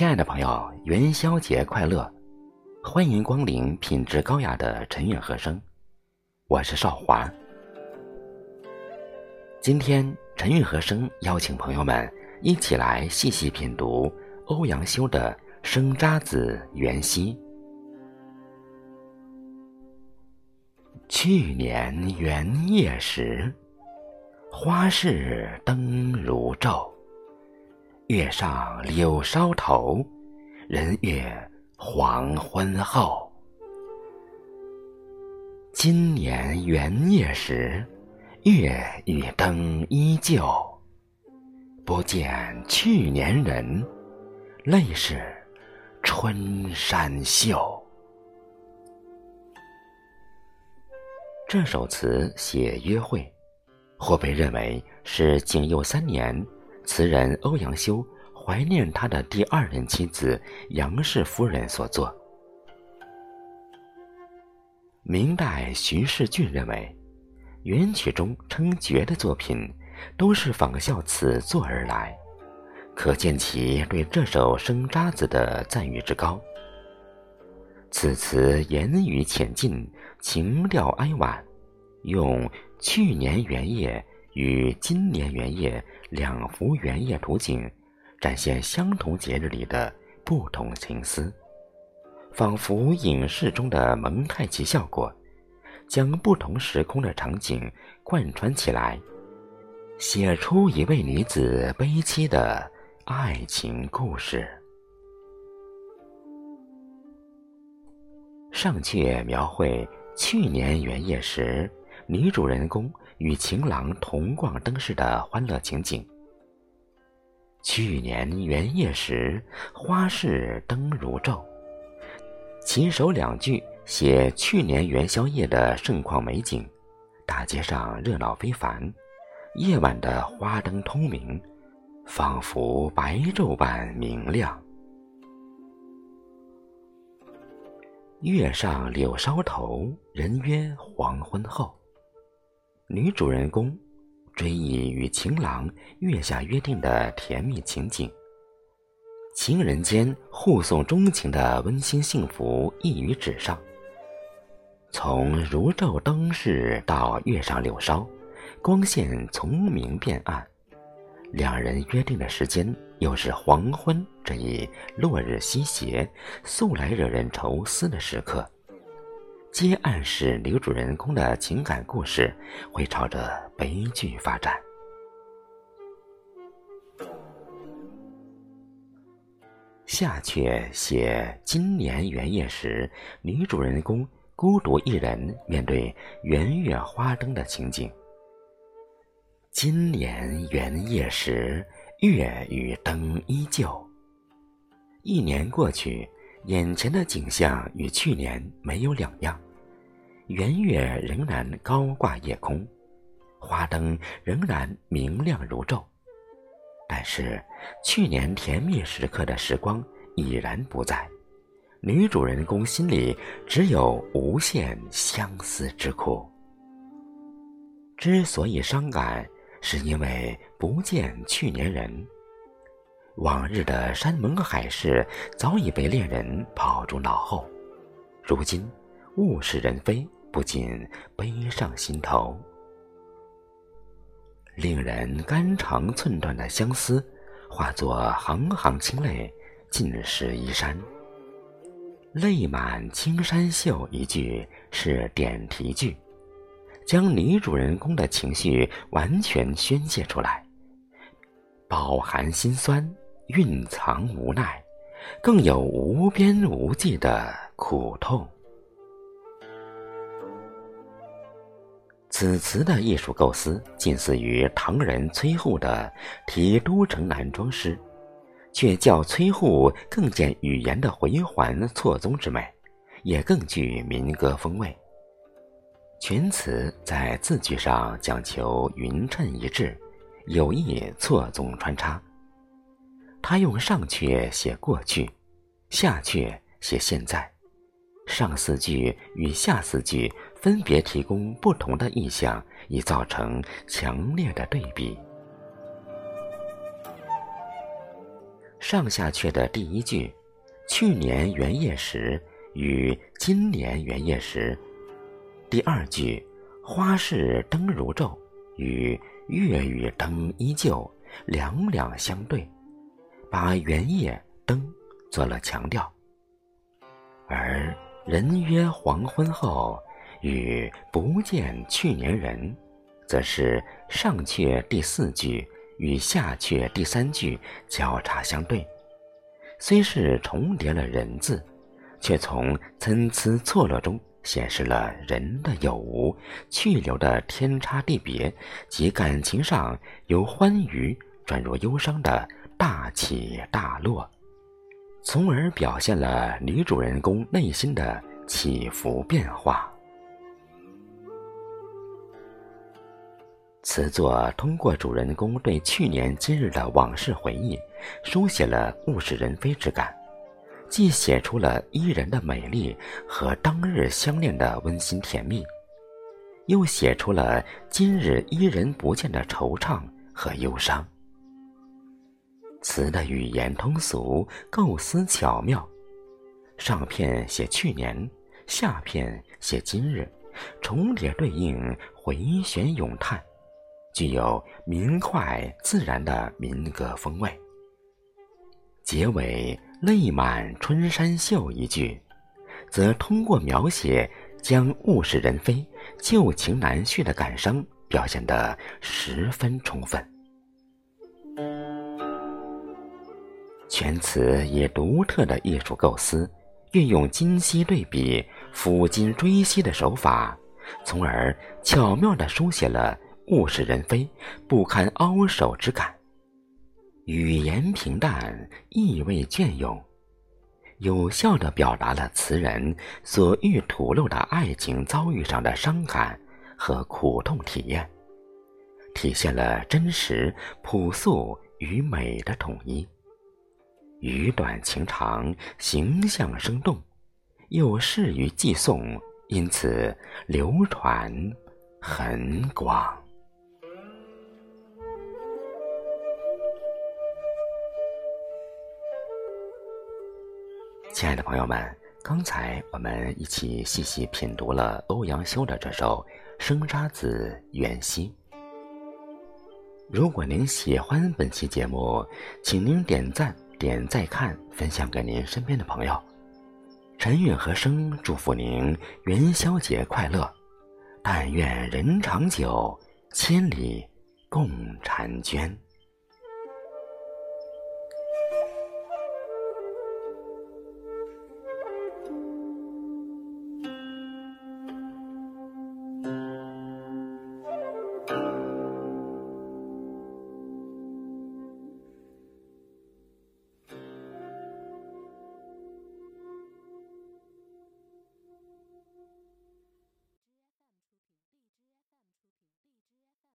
亲爱的朋友，元宵节快乐！欢迎光临品质高雅的陈韵和声，我是少华。今天陈韵和声邀请朋友们一起来细细品读欧阳修的《生查子·元夕》。去年元夜时，花市灯。月上柳梢头，人约黄昏后。今年元夜时，月与灯依旧。不见去年人，泪湿春衫袖。这首词写约会，或被认为是景佑三年。词人欧阳修怀念他的第二任妻子杨氏夫人所作。明代徐世俊认为，元曲中称绝的作品，都是仿效此作而来，可见其对这首《生渣子》的赞誉之高。此词言语浅近，情调哀婉，用去年元夜。与今年元夜两幅元夜图景，展现相同节日里的不同情思，仿佛影视中的蒙太奇效果，将不同时空的场景贯穿起来，写出一位女子悲凄的爱情故事。上阙描绘去年元夜时，女主人公。与情郎同逛灯市的欢乐情景。去年元夜时，花市灯如昼。琴首两句写去年元宵夜的盛况美景，大街上热闹非凡，夜晚的花灯通明，仿佛白昼般明亮。月上柳梢头，人约黄昏后。女主人公追忆与情郎月下约定的甜蜜情景，情人间互送钟情的温馨幸福溢于纸上。从如昼灯饰到月上柳梢，光线从明变暗，两人约定的时间又是黄昏这一落日西斜、素来惹人愁思的时刻。皆暗示女主人公的情感故事会朝着悲剧发展。下阙写今年元夜时，女主人公孤独一人面对圆月花灯的情景。今年元夜时，月与灯依旧。一年过去。眼前的景象与去年没有两样，圆月仍然高挂夜空，花灯仍然明亮如昼，但是去年甜蜜时刻的时光已然不在，女主人公心里只有无限相思之苦。之所以伤感，是因为不见去年人。往日的山盟海誓早已被恋人抛诸脑后，如今物是人非，不禁悲上心头。令人肝肠寸断的相思，化作行行清泪，浸湿衣衫。泪满青山袖一句是点题句，将女主人公的情绪完全宣泄出来，饱含心酸。蕴藏无奈，更有无边无际的苦痛。此词的艺术构思近似于唐人崔护的《题都城南庄》诗，却较崔护更见语言的回环错综之美，也更具民歌风味。全词在字句上讲求匀称一致，有意错综穿插。他用上阙写过去，下阙写现在，上四句与下四句分别提供不同的意象，以造成强烈的对比。《上下阙的第一句“去年元夜时”与今年元夜时，第二句“花市灯如昼”与月与灯依旧两两相对，把元夜灯做了强调。而“人约黄昏后”与“不见去年人”，则是上阙第四句与下阙第三句交叉相对，虽是重叠了“人”字，却从参差错落中显示了人的有无、去留的天差地别及感情上由欢愉转入忧伤的大起大落。从而表现了女主人公内心的起伏变化。此作通过主人公对去年今日的往事回忆，书写了物是人非之感，既写出了伊人的美丽和当日相恋的温馨甜蜜，又写出了今日伊人不见的惆怅和忧伤。词的语言通俗，构思巧妙，上片写去年，下片写今日，重叠对应，回旋咏叹，具有明快自然的民歌风味。结尾“泪满春衫袖”一句，则通过描写将物是人非、旧情难续的感伤表现得十分充分。全词以独特的艺术构思，运用今昔对比、抚今追昔的手法，从而巧妙地书写了物是人非、不堪拗手之感。语言平淡，意味隽永，有效地表达了词人所欲吐露的爱情遭遇上的伤感和苦痛体验，体现了真实、朴素与美的统一。语短情长，形象生动，又适于寄送，因此流传很广。亲爱的朋友们，刚才我们一起细细品读了欧阳修的这首《生沙子·远夕》。如果您喜欢本期节目，请您点赞。点再看，分享给您身边的朋友。陈韵和声祝福您元宵节快乐，但愿人长久，千里共婵娟。